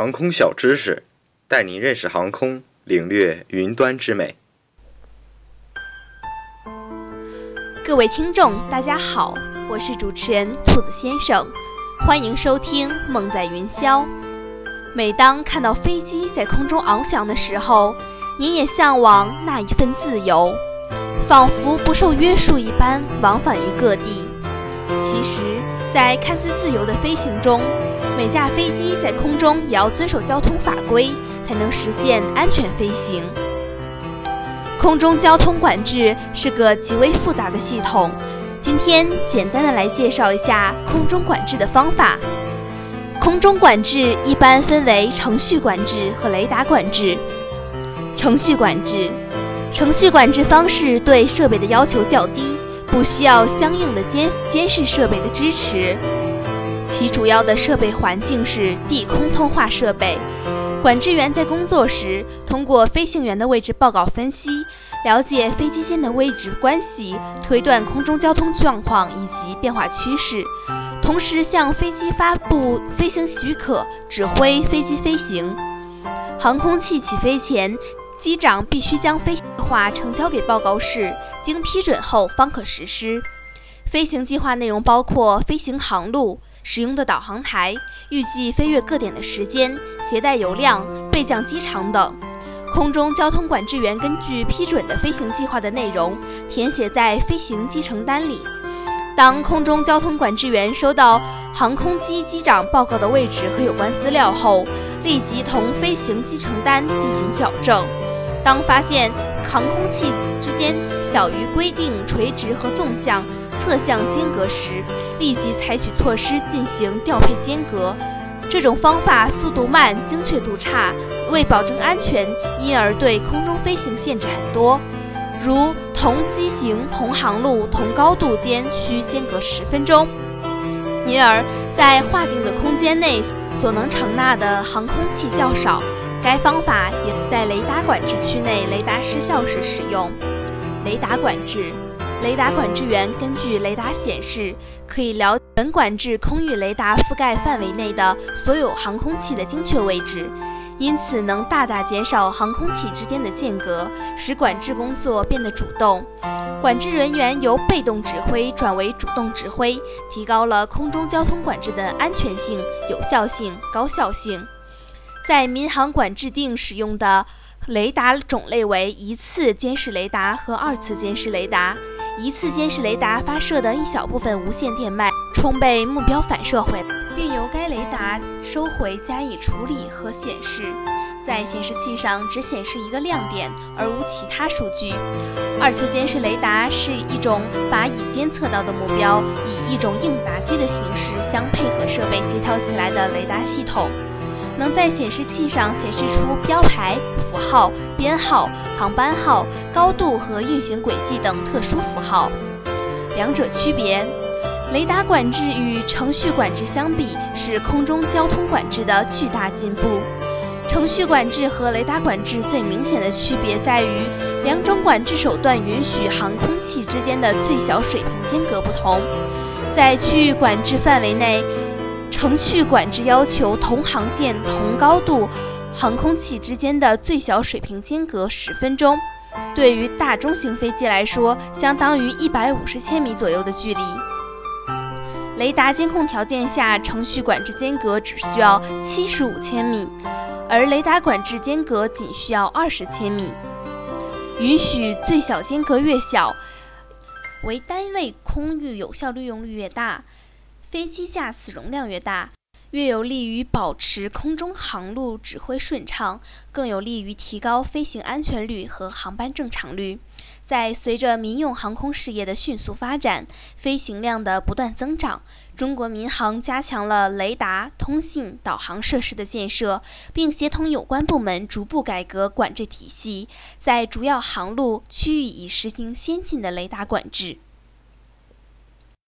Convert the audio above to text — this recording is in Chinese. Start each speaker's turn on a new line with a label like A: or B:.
A: 航空小知识，带您认识航空，领略云端之美。
B: 各位听众，大家好，我是主持人兔子先生，欢迎收听《梦在云霄》。每当看到飞机在空中翱翔的时候，您也向往那一份自由，仿佛不受约束一般往返于各地。其实，在看似自由的飞行中，每架飞机在空中也要遵守交通法规，才能实现安全飞行。空中交通管制是个极为复杂的系统，今天简单的来介绍一下空中管制的方法。空中管制一般分为程序管制和雷达管制。程序管制，程序管制方式对设备的要求较低，不需要相应的监监视设备的支持。其主要的设备环境是地空通话设备。管制员在工作时，通过飞行员的位置报告分析，了解飞机间的位置关系，推断空中交通状况以及变化趋势，同时向飞机发布飞行许可，指挥飞机飞行。航空器起飞前，机长必须将飞行计划呈交给报告室，经批准后方可实施。飞行计划内容包括飞行航路。使用的导航台、预计飞越各点的时间、携带油量、备降机场等，空中交通管制员根据批准的飞行计划的内容填写在飞行机程单里。当空中交通管制员收到航空机机长报告的位置和有关资料后，立即同飞行机程单进行矫正。当发现航空器之间小于规定垂直和纵向。侧向间隔时，立即采取措施进行调配间隔。这种方法速度慢、精确度差，为保证安全，因而对空中飞行限制很多，如同机型、同航路、同高度间需间隔十分钟，因而，在划定的空间内所能承纳的航空器较少。该方法也在雷达管制区内雷达失效时使用。雷达管制。雷达管制员根据雷达显示，可以了本管制空域雷达覆盖范围内的所有航空器的精确位置，因此能大大减少航空器之间的间隔，使管制工作变得主动。管制人员由被动指挥转为主动指挥，提高了空中交通管制的安全性、有效性、高效性。在民航管制定使用的雷达种类为一次监视雷达和二次监视雷达。一次监视雷达发射的一小部分无线电脉冲被目标反射回，并由该雷达收回加以处理和显示，在显示器上只显示一个亮点而无其他数据。二次监视雷达是一种把已监测到的目标以一种应答机的形式相配合设备协调起来的雷达系统。能在显示器上显示出标牌、符号、编号、航班号、高度和运行轨迹等特殊符号。两者区别：雷达管制与程序管制相比，是空中交通管制的巨大进步。程序管制和雷达管制最明显的区别在于，两种管制手段允许航空器之间的最小水平间隔不同。在区域管制范围内。程序管制要求同航线、同高度航空器之间的最小水平间隔十分钟，对于大中型飞机来说，相当于一百五十千米左右的距离。雷达监控条件下，程序管制间隔只需要七十五千米，而雷达管制间隔仅需要二十千米。允许最小间隔越小为单位空域有效利用率越大。飞机架次容量越大，越有利于保持空中航路指挥顺畅，更有利于提高飞行安全率和航班正常率。在随着民用航空事业的迅速发展，飞行量的不断增长，中国民航加强了雷达、通信、导航设施的建设，并协同有关部门逐步改革管制体系，在主要航路区域已实行先进的雷达管制。